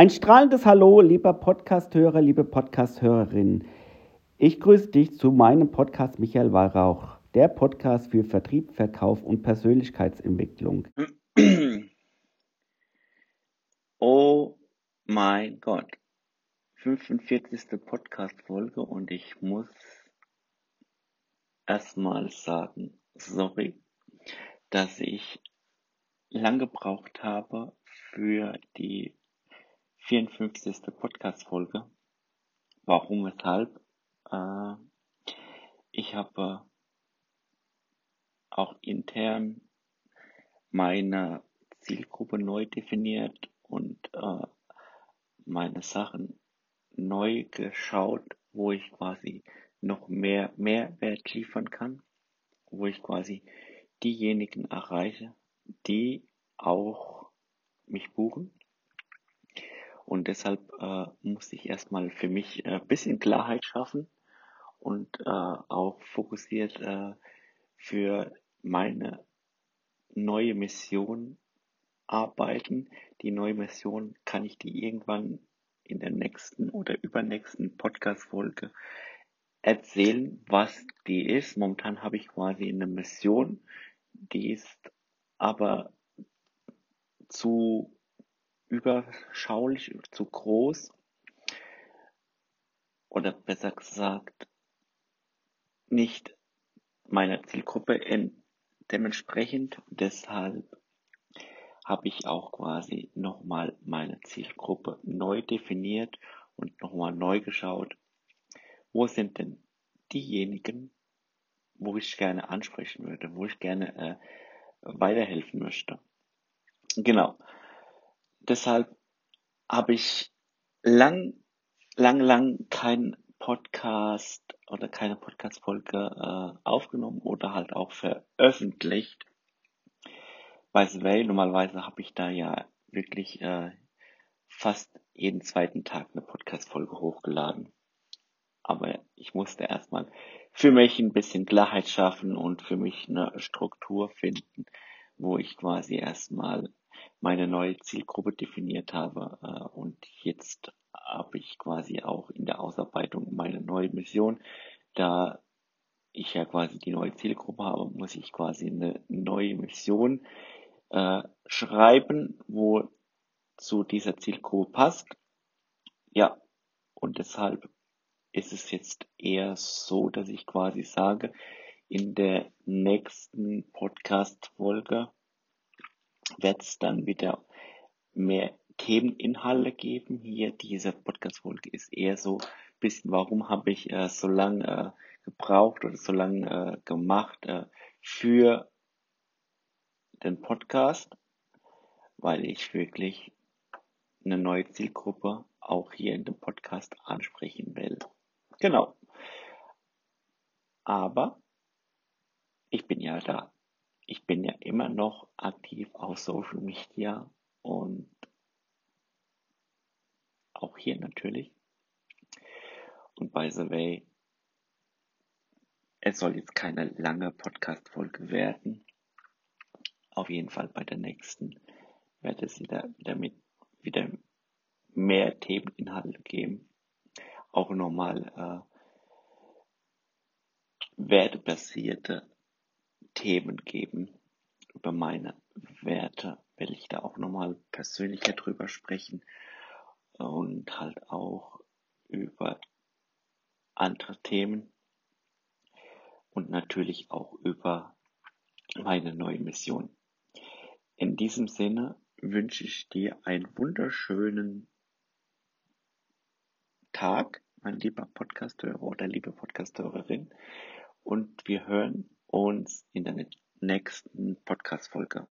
Ein strahlendes Hallo, lieber Podcasthörer, liebe Podcasthörerin. Ich grüße dich zu meinem Podcast Michael Weihrauch, der Podcast für Vertrieb, Verkauf und Persönlichkeitsentwicklung. Oh mein Gott, 45. Podcast-Folge und ich muss erstmal sagen, sorry, dass ich lang gebraucht habe für 54. Podcast-Folge. Warum, weshalb? Äh, ich habe auch intern meine Zielgruppe neu definiert und äh, meine Sachen neu geschaut, wo ich quasi noch mehr Mehrwert liefern kann, wo ich quasi diejenigen erreiche, die auch mich buchen und deshalb äh, muss ich erstmal für mich ein äh, bisschen Klarheit schaffen und äh, auch fokussiert äh, für meine neue Mission arbeiten. Die neue Mission kann ich die irgendwann in der nächsten oder übernächsten Podcast-Folge erzählen, was die ist. Momentan habe ich quasi eine Mission, die ist aber zu überschaulich, zu groß oder besser gesagt nicht meiner Zielgruppe dementsprechend. Deshalb habe ich auch quasi nochmal meine Zielgruppe neu definiert und nochmal neu geschaut, wo sind denn diejenigen, wo ich gerne ansprechen würde, wo ich gerne äh, weiterhelfen möchte. Genau deshalb habe ich lang, lang, lang keinen Podcast oder keine Podcast-Folge äh, aufgenommen oder halt auch veröffentlicht. By the way, normalerweise habe ich da ja wirklich äh, fast jeden zweiten Tag eine Podcast-Folge hochgeladen. Aber ich musste erstmal für mich ein bisschen Klarheit schaffen und für mich eine Struktur finden, wo ich quasi erstmal meine neue Zielgruppe definiert habe äh, und jetzt habe ich quasi auch in der Ausarbeitung meine neue Mission. Da ich ja quasi die neue Zielgruppe habe, muss ich quasi eine neue Mission äh, schreiben, wo zu dieser Zielgruppe passt. Ja, und deshalb ist es jetzt eher so, dass ich quasi sage, in der nächsten Podcast-Folge wird es dann wieder mehr Themeninhalte geben. Hier diese Podcast-Folge ist eher so ein bisschen, warum habe ich äh, so lange äh, gebraucht oder so lange äh, gemacht äh, für den Podcast, weil ich wirklich eine neue Zielgruppe auch hier in dem Podcast ansprechen will. Genau. Aber ich bin ja da ich bin ja immer noch aktiv auf Social Media und auch hier natürlich. Und by the way, es soll jetzt keine lange Podcast-Folge werden. Auf jeden Fall bei der nächsten wird es wieder, wieder mit, wieder mehr Themeninhalte geben. Auch nochmal äh, wertebasierte Themen geben. Über meine Werte will ich da auch nochmal persönlicher drüber sprechen und halt auch über andere Themen und natürlich auch über meine neue Mission. In diesem Sinne wünsche ich dir einen wunderschönen Tag, mein lieber Podcasthörer oder liebe Podcasthörerin. Und wir hören uns in der nächsten Podcast-Folge.